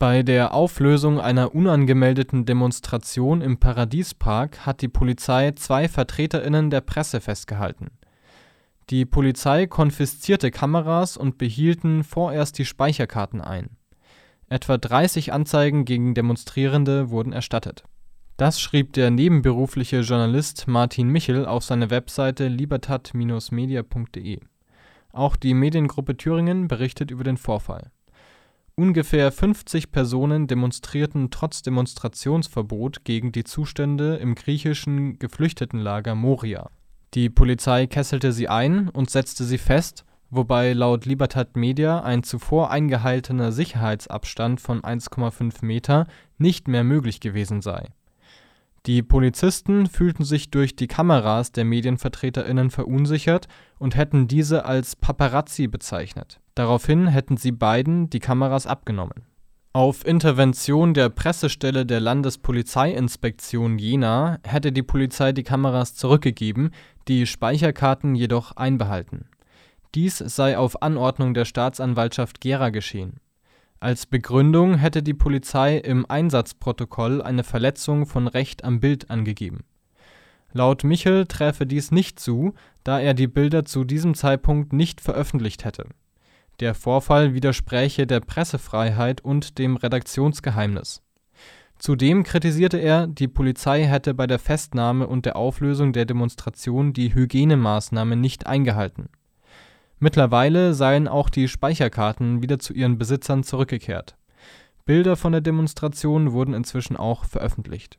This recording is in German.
Bei der Auflösung einer unangemeldeten Demonstration im Paradiespark hat die Polizei zwei VertreterInnen der Presse festgehalten. Die Polizei konfiszierte Kameras und behielten vorerst die Speicherkarten ein. Etwa 30 Anzeigen gegen Demonstrierende wurden erstattet. Das schrieb der nebenberufliche Journalist Martin Michel auf seine Webseite libertat-media.de. Auch die Mediengruppe Thüringen berichtet über den Vorfall. Ungefähr 50 Personen demonstrierten trotz Demonstrationsverbot gegen die Zustände im griechischen Geflüchtetenlager Moria. Die Polizei kesselte sie ein und setzte sie fest, wobei laut Libertat Media ein zuvor eingehaltener Sicherheitsabstand von 1,5 Meter nicht mehr möglich gewesen sei. Die Polizisten fühlten sich durch die Kameras der MedienvertreterInnen verunsichert und hätten diese als Paparazzi bezeichnet. Daraufhin hätten sie beiden die Kameras abgenommen. Auf Intervention der Pressestelle der Landespolizeiinspektion Jena hätte die Polizei die Kameras zurückgegeben, die Speicherkarten jedoch einbehalten. Dies sei auf Anordnung der Staatsanwaltschaft Gera geschehen als Begründung hätte die Polizei im Einsatzprotokoll eine Verletzung von Recht am Bild angegeben. Laut Michel träfe dies nicht zu, da er die Bilder zu diesem Zeitpunkt nicht veröffentlicht hätte. Der Vorfall widerspräche der Pressefreiheit und dem Redaktionsgeheimnis. Zudem kritisierte er, die Polizei hätte bei der Festnahme und der Auflösung der Demonstration die Hygienemaßnahmen nicht eingehalten Mittlerweile seien auch die Speicherkarten wieder zu ihren Besitzern zurückgekehrt. Bilder von der Demonstration wurden inzwischen auch veröffentlicht